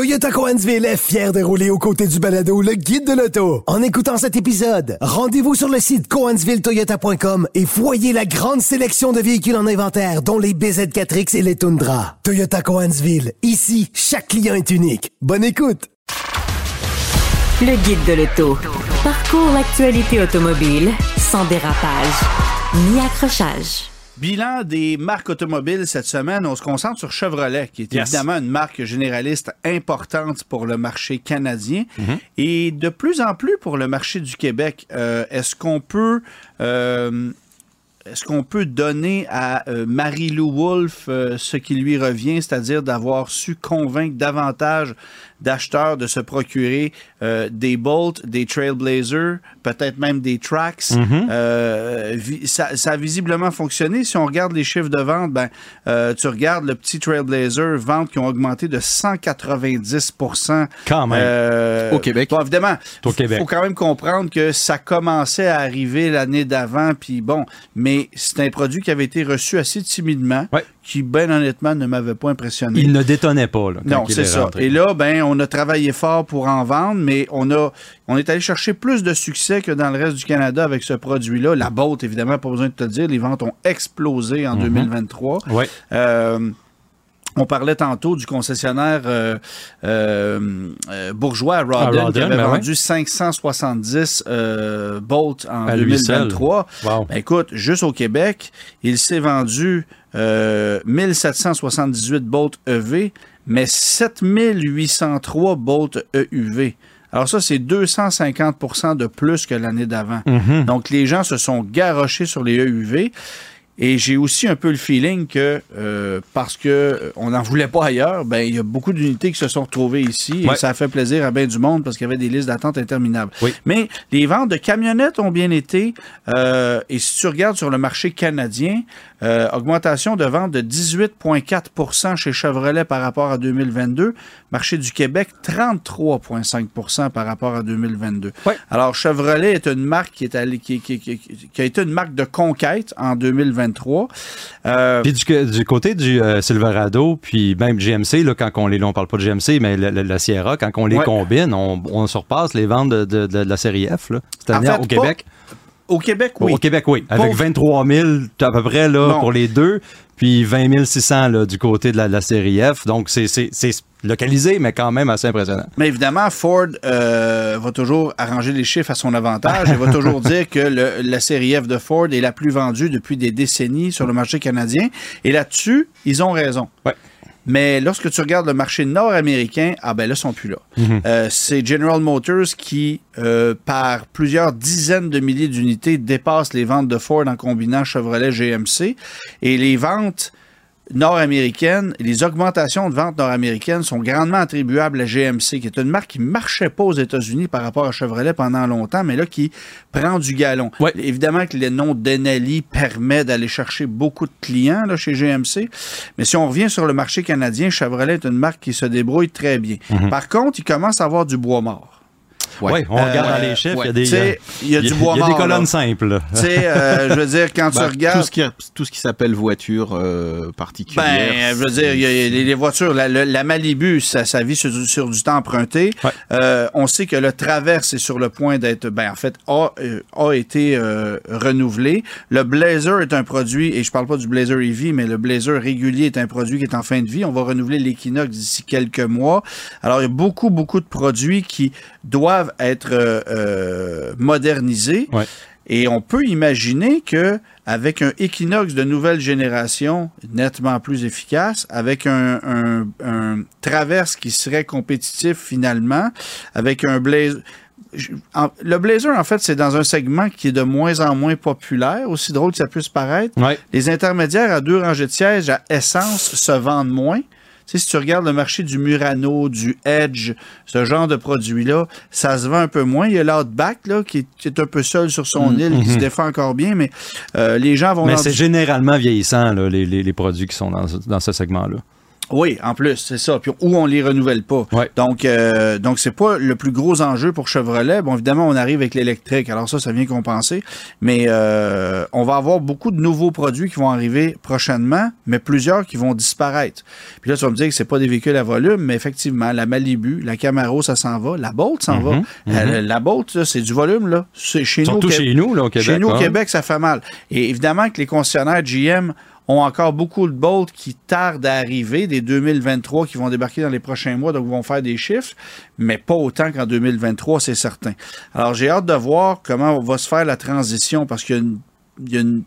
Toyota Coansville est fier de rouler aux côtés du balado le guide de l'auto. En écoutant cet épisode, rendez-vous sur le site coansvilletoyota.com et voyez la grande sélection de véhicules en inventaire, dont les BZ4X et les Tundra. Toyota Coansville, ici, chaque client est unique. Bonne écoute! Le guide de l'auto. Parcours l'actualité automobile sans dérapage ni accrochage. Bilan des marques automobiles cette semaine, on se concentre sur Chevrolet, qui est Yes. évidemment une marque généraliste importante pour le marché canadien Mhm. et de plus en plus pour le marché du Québec. Euh, Est-ce qu'on peut euh, est-ce qu'on peut donner à euh, Marie-Lou Wolfe euh, ce qui lui revient, c'est-à-dire d'avoir su convaincre davantage d'acheteurs de se procurer euh, des Bolt, des Trailblazer, peut-être même des Trax? Euh, vi- ça, ça a visiblement fonctionné. Si on regarde les chiffres de vente, ben, euh, tu regardes le petit Trailblazer, ventes qui ont augmenté de 190 Quand même. euh, Au Québec. Bon, évidemment, Au il Québec. faut quand même comprendre que ça commençait à arriver l'année d'avant, puis bon, mais c'est un produit qui avait été reçu assez timidement, Ouais. qui, ben honnêtement, ne m'avait pas impressionné. Il ne détonnait pas. Là, quand Non, c'est est ça. rentré. Et là, ben, on a travaillé fort pour en vendre, mais on a, on est allé chercher plus de succès que dans le reste du Canada avec ce produit-là. La Bolt, évidemment, pas besoin de te le dire, les ventes ont explosé en 2023. Ouais. Euh, on parlait tantôt du concessionnaire euh, euh, euh, bourgeois à À Rawdon, qui avait ben vendu 570 euh, Bolt en À lui seul. 2023. Wow. Ben, écoute, juste au Québec, il s'est vendu euh, 1778 Bolt EV, mais 7803 Bolt EUV. Alors ça, c'est 250% de plus que l'année d'avant. Mhm. Donc les gens se sont garochés sur les EUV. Et j'ai aussi un peu le feeling que euh, parce que euh, on n'en voulait pas ailleurs, ben il y a beaucoup d'unités qui se sont retrouvées ici Ouais. et ça a fait plaisir à bien du monde parce qu'il y avait des listes d'attente interminables. Oui. Mais les ventes de camionnettes ont bien été euh, et si tu regardes sur le marché canadien, euh, augmentation de vente de 18,4% chez Chevrolet par rapport à 2022, marché du Québec 33,5% par rapport à 2022. Ouais. Alors Chevrolet est une marque qui est allée, qui, qui- qui- qui a été une marque de conquête en 2023. Euh, Puis du, du côté du euh, Silverado, puis même GMC, là, quand on les, là, on parle pas de GMC, mais la, la- la Sierra, quand on les Ouais. combine, on, on surpasse les ventes de, de- de- de la série F, là, c'est-à-dire En fait, au Québec. Au Québec, oui. Au Québec, oui. Avec Pauvre- 23 000 à peu près là, pour les deux, puis 20 600 là, du côté de la, de la série F. Donc, c'est- c'est c'est localisé, mais quand même assez impressionnant. Mais évidemment, Ford euh, va toujours arranger les chiffres à son avantage et va toujours dire que le- la série F de Ford est la plus vendue depuis des décennies sur le marché canadien. Et là-dessus, ils ont raison. Ouais. Mais lorsque tu regardes le marché nord-américain, ah ben là, ils sont plus là. Euh, c'est General Motors qui, euh, par plusieurs dizaines de milliers d'unités, dépasse les ventes de Ford en combinant Chevrolet GMC. Et les ventes nord-américaines, les augmentations de ventes nord-américaines sont grandement attribuables à GMC, qui est une marque qui marchait pas aux États-Unis par rapport à Chevrolet pendant longtemps, mais là qui prend du galon. Ouais. Évidemment que le nom Denali permet d'aller chercher beaucoup de clients là, chez GMC, mais si on revient sur le marché canadien, Chevrolet est une marque qui se débrouille très bien. Par contre, il commence à avoir du bois mort. Oui, Ouais. on regarde Euh, dans les chiffres, il y a des, il y a du bois il y a mort. des colonnes là. simples. Tu sais, euh, je veux dire, quand Bah, tu regardes... tout ce qui, tout ce qui s'appelle voiture euh, particulière. Ben, je veux dire, il y a- il y a les, les voitures, la, la- la Malibu, ça, ça vit sur, du- sur du temps emprunté. Ouais. Euh, on sait que le Traverse est sur le point d'être, ben, en fait, a, euh, a été euh, renouvelé. Le Blazer est un produit, et je parle pas du Blazer EV, mais le Blazer régulier est un produit qui est en fin de vie. On va renouveler l'Equinox d'ici quelques mois. Alors, il y a beaucoup, beaucoup de produits qui doivent être euh, euh, modernisés. Ouais. Et on peut imaginer que avec un Equinox de nouvelle génération nettement plus efficace, avec un, un- un Traverse qui serait compétitif finalement, avec un Blazer. le Blazer, en fait, c'est dans un segment qui est de moins en moins populaire, aussi drôle que ça puisse paraître. Ouais. Les intermédiaires à deux rangées de sièges à essence se vendent moins. Tu sais, si tu regardes le marché du Murano, du Edge, ce genre de produits-là, ça se vend un peu moins. Il y a l'Outback, là, qui est, qui est un peu seul sur son île, qui se défend encore bien, mais euh, les gens vont Mais c'est du- généralement vieillissant, là, les, les- les produits qui sont dans, dans ce segment-là. Oui, en plus, c'est ça. Puis ou on les renouvelle pas. Ouais. Donc, euh, donc c'est pas le plus gros enjeu pour Chevrolet. Bon, évidemment, on arrive avec l'électrique. Alors ça, ça vient compenser. Mais euh, on va avoir beaucoup de nouveaux produits qui vont arriver prochainement, mais plusieurs qui vont disparaître. Puis là, tu vas me dire que c'est pas des véhicules à volume, mais effectivement, la Malibu, la Camaro, ça s'en va. La Bolt s'en va. Euh, la Bolt, c'est du volume, là. C'est chez nous. Surtout Québec- chez nous, là, au Québec. Chez nous, au hein. Québec, ça fait mal. Et évidemment que les concessionnaires GM ont encore beaucoup de Bolt qui tardent à arriver, des 2023 qui vont débarquer dans les prochains mois, donc vont faire des chiffres, mais pas autant qu'en 2023, c'est certain. Alors, j'ai hâte de voir comment va se faire la transition, parce qu'il y a une, il y a une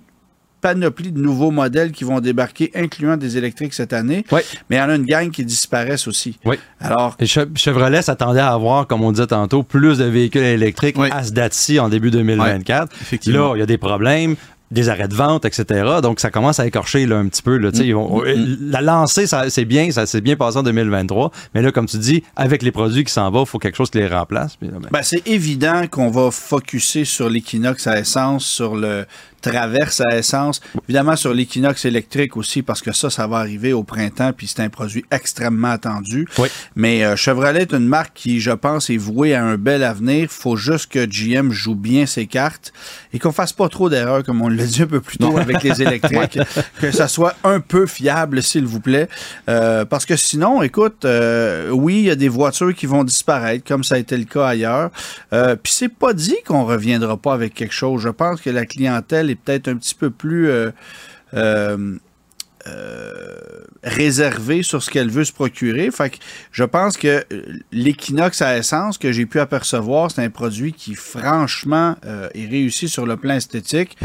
panoplie de nouveaux modèles qui vont débarquer, incluant des électriques cette année, mais il y en a une gang qui disparaissent aussi. Oui. Alors, Et Che- Chevrolet s'attendait à avoir, comme on disait tantôt, plus de véhicules électriques Oui. à ce date-ci en début 2024. effectivement. Là, il y a des problèmes, des arrêts de vente, etc. Donc, ça commence à écorcher là, un petit peu. Là, ils vont- La lancée, c'est bien, ça s'est bien passé en 2023. Mais là, comme tu dis, avec les produits qui s'en vont, il faut quelque chose qui les remplace. Ben, Ben, c'est évident qu'on va focuser sur l'équinoxe à essence, sur le traverse à essence, évidemment sur l'équinoxe électrique aussi, parce que ça, ça va arriver au printemps, puis c'est un produit extrêmement attendu. Oui. Mais euh, Chevrolet est une marque qui, je pense, est vouée à un bel avenir. faut juste que GM joue bien ses cartes et qu'on fasse pas trop d'erreurs, comme on l'a dit un peu plus tôt avec les électriques, que ça soit un peu fiable, s'il vous plaît. Euh, parce que sinon, écoute, euh, oui, il y a des voitures qui vont disparaître, comme ça a été le cas ailleurs. Euh, Puis c'est pas dit qu'on reviendra pas avec quelque chose. Je pense que la clientèle est peut-être un petit peu plus euh, euh, euh, réservée sur ce qu'elle veut se procurer. Fait que je pense que l'équinoxe à essence que j'ai pu apercevoir, c'est un produit qui franchement est réussi sur le plan esthétique.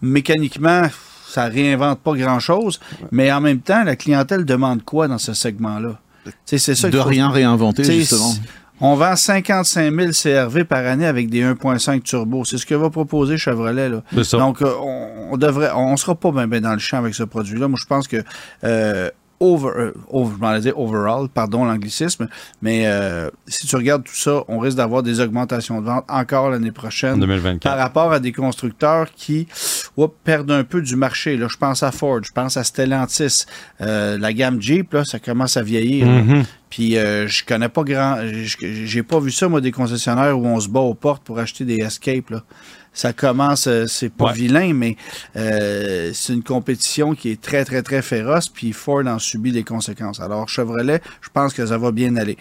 Mécaniquement, ça réinvente pas grand-chose, mais en même temps, la clientèle demande quoi dans ce segment-là? C'est ça De faut- rien réinventer, justement. On vend 55 000 CRV par année avec des 1.5 turbo. C'est ce que va proposer Chevrolet. Là. Ça. Donc, euh, on, on devrait, on sera pas bien dans le champ avec ce produit-là. Moi, je pense que euh, over, euh, over- je m'en dire overall, pardon l'anglicisme, mais euh, si tu regardes tout ça, on risque d'avoir des augmentations de vente encore l'année prochaine 2024. par rapport à des constructeurs qui oups, perdent un peu du marché. Là, je pense à Ford, je pense à Stellantis. Euh, la gamme Jeep, là, ça commence à vieillir. Puis euh, je connais pas grand. J'ai pas vu ça, moi, des concessionnaires où on se bat aux portes pour acheter des Escape. Là. Ça commence, euh, c'est pas Ouais. vilain, mais euh, c'est une compétition qui est très, très, très féroce. Puis Ford en subit les conséquences. Alors, Chevrolet, je pense que ça va bien aller.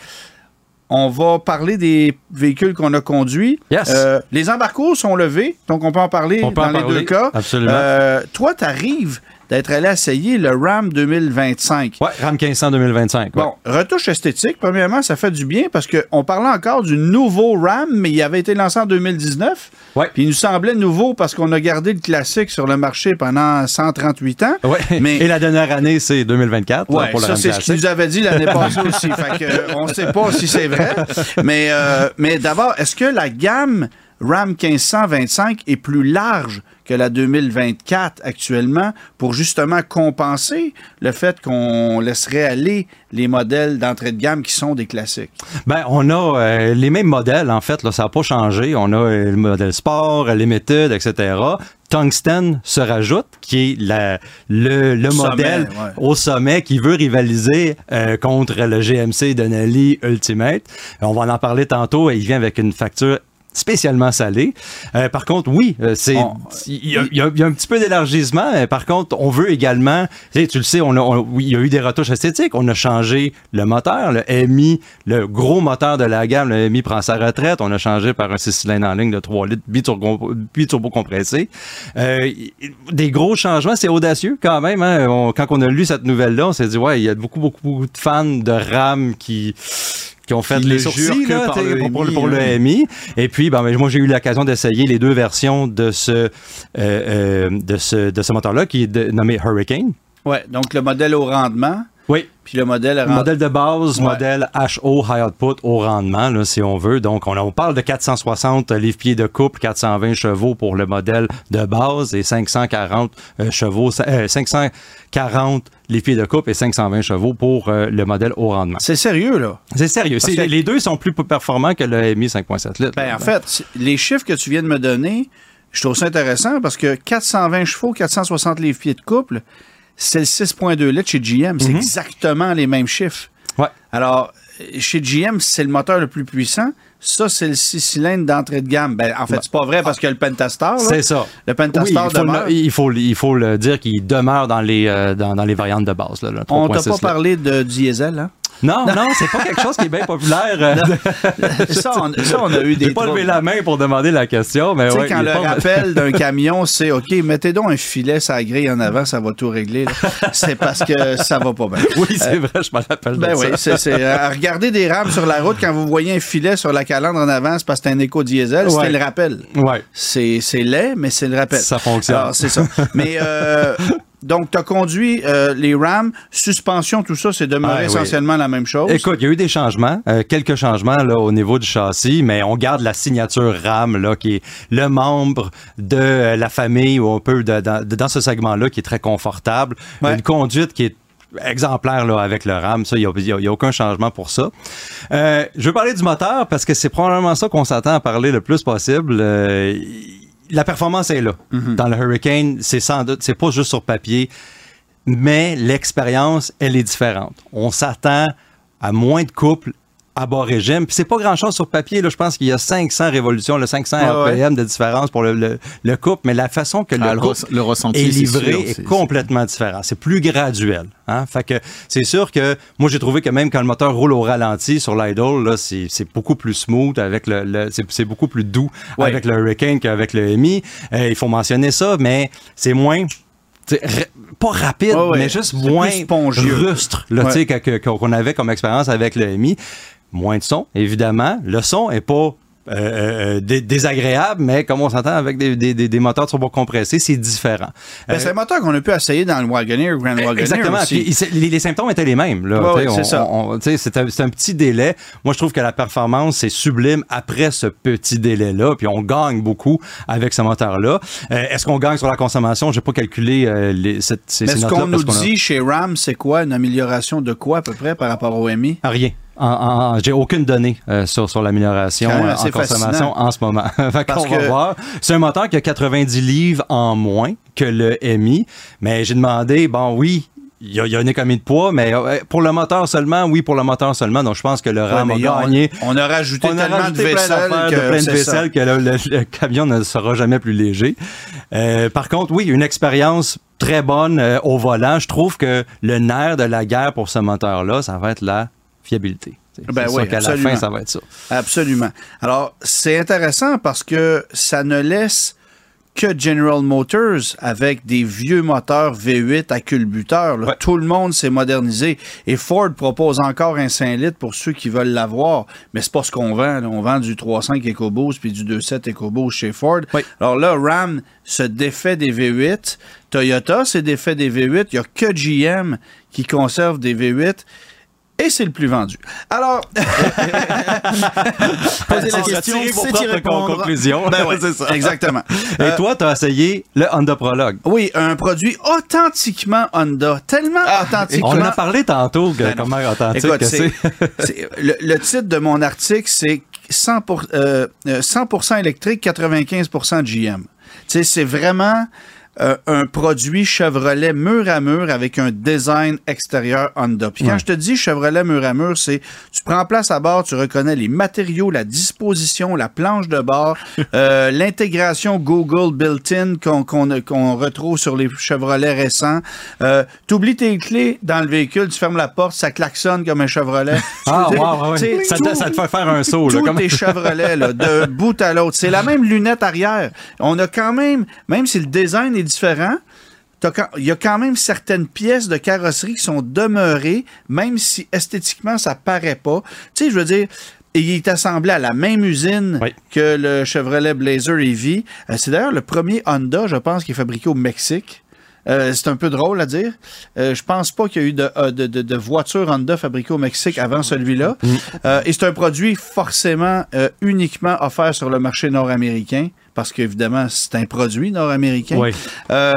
On va parler des véhicules qu'on a conduits. Yes. Euh, les embarcos sont levés, donc on peut en parler On peut dans en les parler, deux cas. absolument. Toi, tu arrives d'être allé essayer le Ram 2025. Ouais, RAM 1500 2025. ouais. Bon, retouche esthétique, premièrement, ça fait du bien parce qu'on parlait encore du nouveau RAM, mais il avait été lancé en 2019. Ouais. Puis il nous semblait nouveau parce qu'on a gardé le classique sur le marché pendant 138 ans. Ouais. Mais- Et la dernière année, c'est 2024 là, Ouais, pour le ça c'est ce qu'il classique. nous avait dit l'année passée aussi. Fait que, euh, on ne sait pas si c'est vrai. Mais, euh, mais d'abord, est-ce que la gamme RAM 1525 est plus large que la 2024 actuellement pour justement compenser le fait qu'on laisserait aller les modèles d'entrée de gamme qui sont des classiques? Ben, on a euh, les mêmes modèles, en fait, là, ça n'a pas changé. On a euh, le modèle sport, les méthodes, etc. Tungsten se rajoute, qui est la, le, le Sommet, modèle ouais. au sommet qui veut rivaliser euh, contre le GMC Denali Ultimate. On va en parler tantôt. Il vient avec une facture spécialement salée. Euh, par contre, oui, euh, c'est il y, a, y y un petit peu d'élargissement. Par contre, on veut également, tu sais, tu le sais, on a, on- oui, il y a eu des retouches esthétiques. On a changé le moteur, le MI, le gros moteur de la gamme, le MI prend sa retraite. On a changé par un 6 cylindres en ligne de 3 litres biturbo, biturbo compressé. Euh, des gros changements, c'est audacieux quand même. hein. On- quand on a lu cette nouvelle-là, on s'est dit, ouais, il y a beaucoup, beaucoup, beaucoup de fans de RAM qui qui ont fait Qui les sourcils là, par le pour, pour- le hein. MI. Et puis, ben, ben, moi, j'ai eu l'occasion d'essayer les deux versions de ce, euh, euh, de ce, de ce moteur-là, qui est de- nommé Hurricane. Ouais, donc le modèle au rendement, Oui. puis le modèle à Modèle de base, Ouais. modèle HO, High Output, au rendement, là, si on veut. Donc, on, on parle de 460 livres-pieds de couple, 420 chevaux pour le modèle de base et 540 euh, chevaux, euh, 540 livres-pieds de couple et 520 chevaux pour euh, le modèle au rendement. C'est sérieux, là. C'est sérieux. Que- Les deux sont plus performants que le MI 5.7 litres. Ben, en fait, les chiffres que tu viens de me donner, je trouve ça intéressant parce que 420 chevaux, 460 livres-pieds de couple, c'est le 6.2 litres chez GM. C'est Mhm. exactement les mêmes chiffres. Ouais. Alors, chez GM, c'est le moteur le plus puissant. Ça, c'est le 6 cylindres d'entrée de gamme. Ben, en fait, c'est pas vrai parce que le Pentastar, là, C'est ça. le Oui, Pentastar il, faut demeure. le, il, faut, le- il faut le dire qu'il demeure dans les, euh, dans, dans les variantes de base. Là, le On t'a 3.6, pas parlé de diesel, hein? Non, non, c'est pas quelque chose qui est bien populaire. euh, ça, on, ça, on a eu des J'ai pas levé la main pour demander la question, mais Tu sais, ouais, quand le pas- rappel d'un camion, c'est OK, mettez donc un filet la grille en avant, ça va tout régler. C'est parce que ça va pas bien. Oui, c'est vrai, je me rappelle Ben de oui, ça. c'est, c'est, euh, regardez des rames sur la route, quand vous voyez un filet sur la calandre en avant, c'est parce que c'est un éco-diesel, Ouais. c'est le rappel. Ouais. C'est, c'est laid, mais c'est le rappel. Ça fonctionne. Alors, c'est ça. Mais euh, donc, tu as conduit euh, les Rams, suspension, tout ça, c'est demeuré Ah, oui. essentiellement la même chose. Écoute, il y a eu des changements, euh, quelques changements là, au niveau du châssis, mais on garde la signature RAM, là, qui est le membre de euh, la famille ou un peu de- dans, de- dans ce segment-là qui est très confortable. Ouais. Une conduite qui est exemplaire là, avec le RAM. Ça, il n'y a, aucun changement pour ça. Euh, je veux parler du moteur parce que c'est probablement ça qu'on s'attend à parler le plus possible. Euh, la performance est là. Dans le Hurricane, c'est sans doute, c'est pas juste sur papier, mais l'expérience, elle est différente. On s'attend à moins de couples à bas régime. Puis c'est pas grand-chose sur papier. Là, je pense qu'il y a 500 révolutions, le 500 Ouais, ouais. RPM de différence pour le, le, le couple, mais la façon que le Ah, le, couple res- le ressenti est livré sûr, est complètement différent. C'est plus graduel. Hein? Fait que c'est sûr que moi j'ai trouvé que même quand le moteur roule au ralenti sur l'Idol, là, c'est, c'est beaucoup plus smooth avec le, le- c'est, c'est beaucoup plus doux Ouais. avec le Hurricane qu'avec le Mi. Euh, il faut mentionner ça, mais c'est moins tu sais, ra- pas rapide, ouais. mais juste moins rustre Ouais. qu'on avait comme expérience avec le Mi. Moins de son, évidemment. Le son est pas euh, euh, dé- désagréable, mais comme on s'entend avec des, des, des, des moteurs turbocompressés, c'est différent. Ben, Euh, c'est un moteur qu'on a pu essayer dans le Wagoneer, Grand Wagoneer Exactement. aussi. Puis, c'est- les, les symptômes étaient les mêmes. Là, Ouais, Tu sais, ouais, c'est un, petit délai. Moi, je trouve que la performance, c'est sublime après ce petit délai-là. Puis on gagne beaucoup avec ce moteur-là. Euh, Est-ce qu'on gagne sur la consommation? Je n'ai pas calculé euh, les, cette, ces, Mais ces ce qu'on nous dit chez RAM, c'est quoi? Une amélioration de quoi à peu près par rapport au MI? Rien. J'ai aucune donnée euh, sur, sur l'amélioration euh, en consommation fascinant. en ce moment. fait Parce qu'on va que- voir. C'est un moteur qui a 90 livres en moins que le MI. Mais j'ai demandé, bon, oui, il y, a, il y a une économie de poids, mais euh, pour le moteur seulement, oui, pour le moteur seulement. Donc, je pense que le RAM Ouais, a on- gagné. On a rajouté On a tellement rajouté de vaisselle que de plein de c'est ça. vaisselle que le, le- le camion ne sera jamais plus léger. Euh, par contre, oui, une expérience très bonne euh, au volant. Je trouve que le nerf de la guerre pour ce moteur-là, ça va être la fiabilité. Ben oui, qu'à la absolument. fin, ça va être ça. Absolument. Alors, c'est intéressant parce que ça ne laisse que General Motors avec des vieux moteurs V8 à culbuteur. Ouais. Tout le monde s'est modernisé. Et Ford propose encore un 5 litres pour ceux qui veulent l'avoir. Mais c'est pas ce qu'on vend. là. On vend du 3.5 EcoBoost puis du 2.7 EcoBoost chez Ford. Alors là, Ram se défait des V8. Toyota s'est défait des V8. Il n'y a que GM qui conserve des V8. Et c'est le plus vendu. Alors, Posez la On question, c'est y répondre. conclusions. Ben oui, c'est ça. exactement. Et Euh, toi, tu as essayé le Honda Prologue. oui, un produit authentiquement Honda, tellement authentiquement. On en a parlé tantôt, que, Ben comment authentique Écoute, que c'est. c'est- le, le titre de mon article, c'est 100%, pour- euh, euh, 100% électrique, 95% GM. Tu sais, c'est vraiment euh, un produit Chevrolet mur à mur avec un design extérieur Honda. Puis quand Ouais. je te dis Chevrolet mur à mur, c'est tu prends place à bord, tu reconnais les matériaux, la disposition, la planche de bord, euh, l'intégration Google built-in qu'on retrouve sur les Chevrolet récents. Euh, tu oublies tes clés dans le véhicule, tu fermes la porte, ça klaxonne comme un Chevrolet. Ah, dire, wow, ouais. Ça, te- tout- ça te fait faire un saut. Là, comme- tes Chevrolet, là, de bout à l'autre. C'est la même lunette arrière. On a quand même, même si le design est différent, il y a quand même certaines pièces de carrosserie qui sont demeurées, même si esthétiquement ça paraît pas. Tu sais, je veux dire, et il est assemblé à la même usine Oui. que le Chevrolet Blazer EV. Euh, c'est d'ailleurs le premier Honda, je pense, qui est fabriqué au Mexique. Euh, c'est un peu drôle à dire. Euh, je pense pas qu'il y a eu de, euh, de, de, de voiture Honda fabriquée au Mexique avant celui-là. Euh, et c'est un produit forcément uniquement offert sur le marché nord-américain, parce qu'évidemment, c'est un produit nord-américain. Oui. Euh,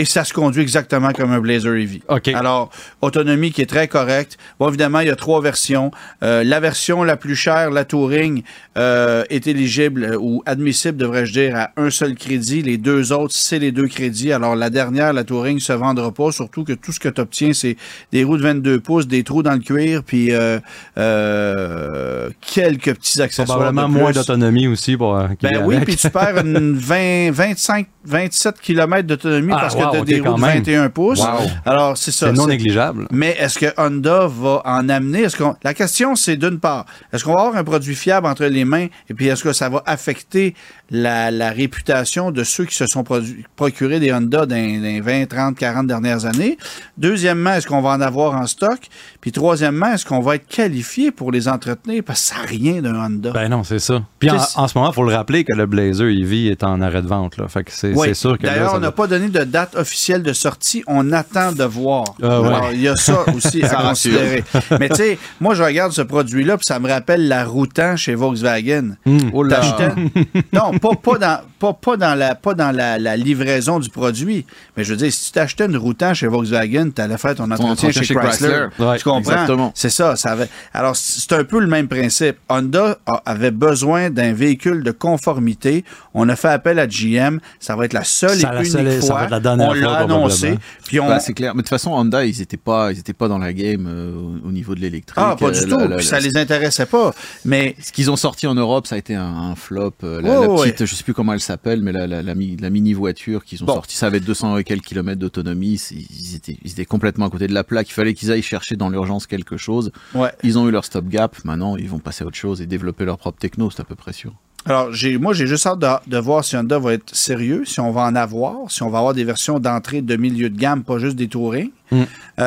et ça se conduit exactement comme un Blazer EV. OK. Alors, autonomie qui est très correcte. Bon, évidemment, il y a trois versions. Euh, la version la plus chère, la Touring, euh, est éligible euh, ou admissible, devrais-je dire, à un seul crédit. Les deux autres, c'est les deux crédits. Alors, la dernière, la Touring, se vendra pas, surtout que tout ce que tu obtiens, c'est des roues de 22 pouces, des trous dans le cuir, puis euh, euh, quelques petits accessoires. Probablement de moins d'autonomie aussi pour. euh, Ben oui, puis tu perds une 20, 25, 27 km d'autonomie Ah, parce wow, que des roues de même. 21 pouces. Wow. Alors, c'est ça. C'est non négligeable. mais est-ce que Honda va en amener? Est-ce qu'on... La question, c'est d'une part, est-ce qu'on va avoir un produit fiable entre les mains et puis est-ce que ça va affecter la, la réputation de ceux qui se sont produ- procurés des Honda dans, les 20, 30, 40 dernières années? Deuxièmement, est-ce qu'on va en avoir en stock? Puis troisièmement, est-ce qu'on va être qualifié pour les entretenir? Parce que ça n'a rien d'un Honda. Ben non, c'est ça. Puis en, ce moment, il faut le rappeler que le Blazer EV est en arrêt de vente. Là. Fait que c'est Oui. c'est sûr que D'ailleurs, on n'a va- pas donné de date officielle de sortie. On attend de voir. Ah ouais. Alors, il y a ça aussi à considérer. Mais tu sais, moi, je regarde ce produit-là, puis ça me rappelle la Routan chez Volkswagen. Oh là. Non, pas, pas dans, pas, pas dans, la, pas dans la, la livraison du produit. Mais je veux dire, si tu t'achetais une Routan chez Volkswagen, tu allais faire ton entretien entretien chez, chez Chrysler. Chrysler. Ouais, tu comprends? C'est ça. ça avait... Alors, c'est un peu le même principe. Honda a- avait besoin d'un véhicule de conformité. On a fait appel à GM. Ça va être la seule Ça, et la unique seule- ça va être la dernière on l'a annoncé. probablement. Puis on... C'est clair. Mais de toute façon, Honda, ils n'étaient pas, ils étaient pas dans la game euh, au, au niveau de l'électrique. ah, pas du Euh, tout. la- la- Puis ça les intéressait pas. Mais Ce qu'ils ont sorti en Europe, ça a été un, un flop. Euh, La, Ouais, la ouais. Petite, je sais plus comment elle s'appelle, mais la, la, la, mi- la mini voiture qu'ils ont Bon. sorti, ça avait 200 et quelques kilomètres d'autonomie. Ils étaient, ils étaient complètement à côté de la plaque. Il fallait qu'ils aillent chercher dans l'urgence quelque chose. ouais. Ils ont eu leur stop gap. Maintenant, ils vont passer à autre chose et développer leur propre techno. C'est à peu près sûr. Alors, moi, j'ai juste hâte de, de voir si Honda va être sérieux, si on va en avoir, si on va avoir des versions d'entrée de milieu de gamme, pas juste des touring. Mm.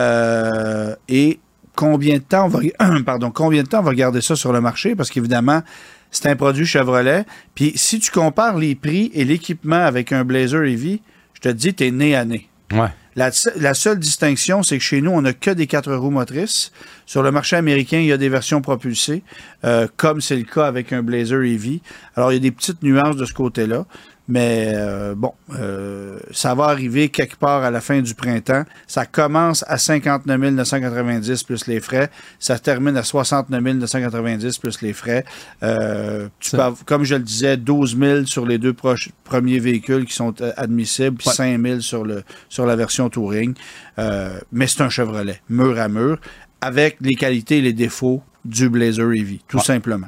Euh, et combien de temps on va, pardon, combien de temps on va garder ça sur le marché? Parce qu'évidemment, c'est un produit Chevrolet. Puis si tu compares les prix et l'équipement avec un Blazer EV, je te dis, t'es né à nez. Ouais. La, la seule distinction, c'est que chez nous, on n'a que des quatre roues motrices. Sur le marché américain, il y a des versions propulsées, euh, comme c'est le cas avec un Blazer EV. Alors, il y a des petites nuances de ce côté-là. Mais euh, bon, euh, ça va arriver quelque part à la fin du printemps. Ça commence à 59 990 plus les frais. Ça termine à 69 990 plus les frais. Euh, tu peux comme je le disais, 12 000 sur les deux proches- premiers véhicules qui sont admissibles, puis Ouais. 5 000 sur, le, sur la version Touring. Euh, mais c'est un Chevrolet, mur à mur, avec les qualités et les défauts du Blazer EV, tout Ouais. simplement.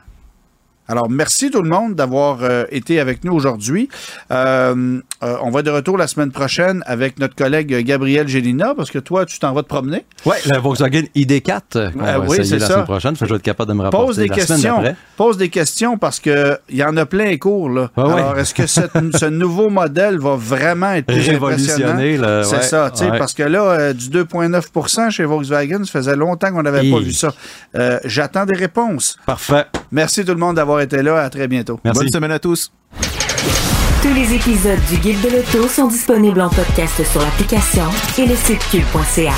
Alors, merci tout le monde d'avoir euh, été avec nous aujourd'hui. Euh, euh, on va être de retour la semaine prochaine avec notre collègue Gabriel Gélina, parce que toi, tu t'en vas te promener. Ouais, la Volkswagen ID4 euh, va oui, essayer c'est la ça. semaine prochaine. Que je vais être capable de me rapporter Pose des la questions. Pose des questions parce que il y en a plein les cours. Là. Alors, est-ce que cette- ce nouveau modèle va vraiment être plus là, C'est ouais, ça, tu sais, ouais. parce que là, euh, du 2,9% chez Volkswagen, ça faisait longtemps qu'on n'avait pas vu ça. Euh, J'attends des réponses. Parfait. Merci tout le monde d'avoir été là. À très bientôt. Merci. Bonne semaine à tous. Tous les épisodes du Guide de l'auto sont disponibles en podcast sur l'application et le site cube.ca.